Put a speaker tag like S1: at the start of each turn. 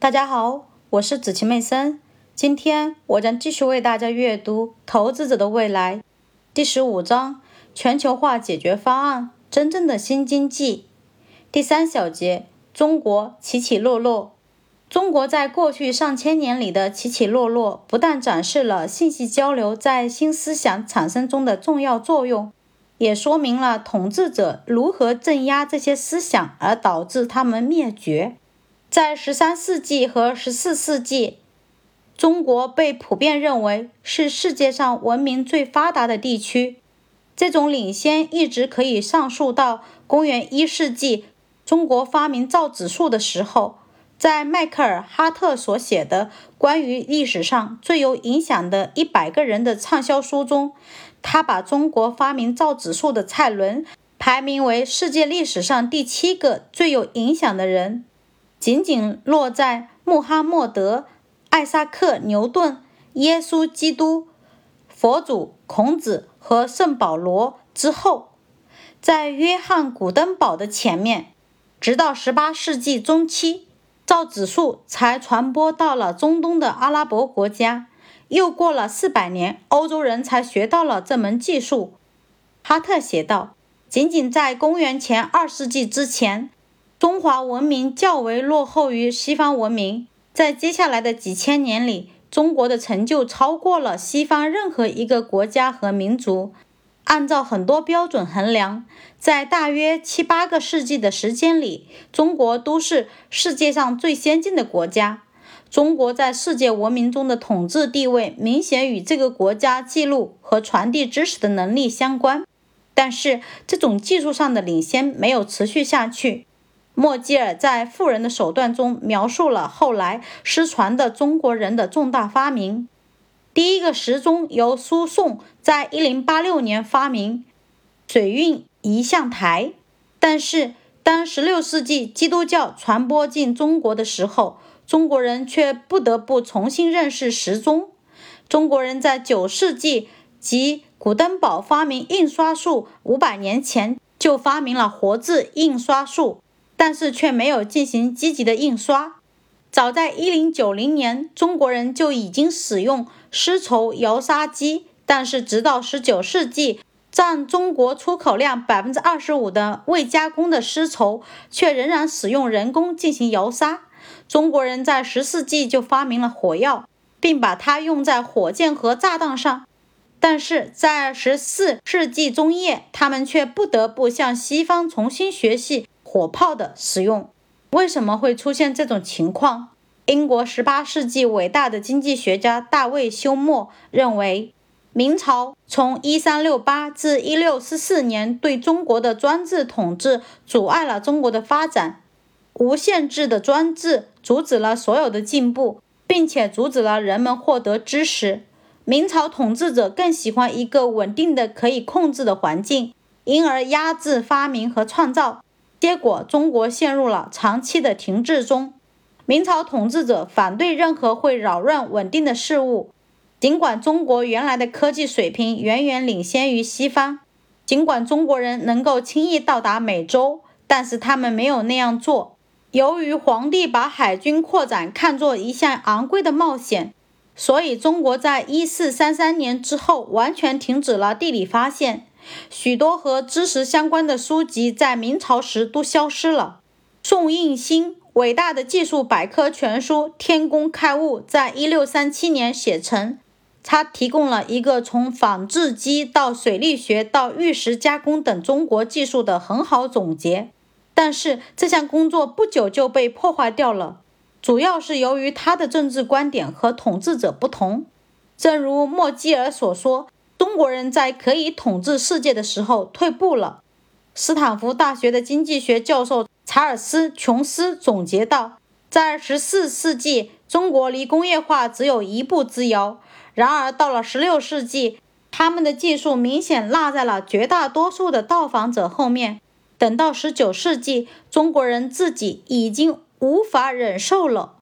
S1: 大家好，我是子晴妹森。今天我将继续为大家阅读《投资者的未来》第十五章：全球化解决方案——真正的新经济。第三小节：中国起起落落。中国在过去上千年里的起起落落，不但展示了信息交流在新思想产生中的重要作用，也说明了统治者如何镇压这些思想，而导致他们灭绝。在十三世纪和十四世纪，中国被普遍认为是世界上文明最发达的地区。这种领先一直可以上溯到公元一世纪，中国发明造纸术的时候。在迈克尔·哈特所写的关于历史上最有影响的一百个人的畅销书中，他把中国发明造纸术的蔡伦排名为世界历史上第七个最有影响的人。仅仅落在穆罕默德、艾萨克·牛顿、耶稣基督、佛祖、孔子和圣保罗之后，在约翰·古登堡的前面，直到18世纪中期，造纸术才传播到了中东的阿拉伯国家。又过了四百年，欧洲人才学到了这门技术。哈特写道：“仅仅在公元前二世纪之前。”中华文明较为落后于西方文明，在接下来的几千年里，中国的成就超过了西方任何一个国家和民族。按照很多标准衡量，在大约七八个世纪的时间里，中国都是世界上最先进的国家。中国在世界文明中的统治地位，明显与这个国家记录和传递知识的能力相关。但是，这种技术上的领先没有持续下去。莫吉尔在《富人的手段》中描述了后来失传的中国人的重大发明。第一个时钟由苏颂在1086年发明，水运仪象台。但是，当16世纪基督教传播进中国的时候，中国人却不得不重新认识时钟。中国人在9世纪即古登堡发明印刷术500年前就发明了活字印刷术。但是却没有进行积极的印刷。早在1090年，中国人就已经使用丝绸摇纱机，但是直到19世纪，占中国出口量25%的未加工的丝绸却仍然使用人工进行摇纱。中国人在10世纪就发明了火药，并把它用在火箭和炸弹上，但是在14世纪中叶，他们却不得不向西方重新学习。火炮的使用为什么会出现这种情况？英国18世纪伟大的经济学家大卫休谟认为，明朝从1368至1644年对中国的专制统治阻碍了中国的发展。无限制的专制阻止了所有的进步，并且阻止了人们获得知识。明朝统治者更喜欢一个稳定的、可以控制的环境，因而压制发明和创造。结果，中国陷入了长期的停滞中。明朝统治者反对任何会扰乱稳定的事物。尽管中国原来的科技水平远远领先于西方，尽管中国人能够轻易到达美洲，但是他们没有那样做。由于皇帝把海军扩展看作一项昂贵的冒险，所以中国在一四三三年之后完全停止了地理发现。许多和知识相关的书籍在明朝时都消失了。宋应星伟大的技术百科全书《天工开物》在一六三七年写成，他提供了一个从纺织机到水利学到玉石加工等中国技术的很好总结。但是这项工作不久就被破坏掉了，主要是由于他的政治观点和统治者不同。正如莫基尔所说。国人在可以统治世界的时候退步了。斯坦福大学的经济学教授查尔斯·琼斯总结道：“在14世纪，中国离工业化只有一步之遥；然而到了16世纪，他们的技术明显落在了绝大多数的到访者后面。等到19世纪，中国人自己已经无法忍受了。”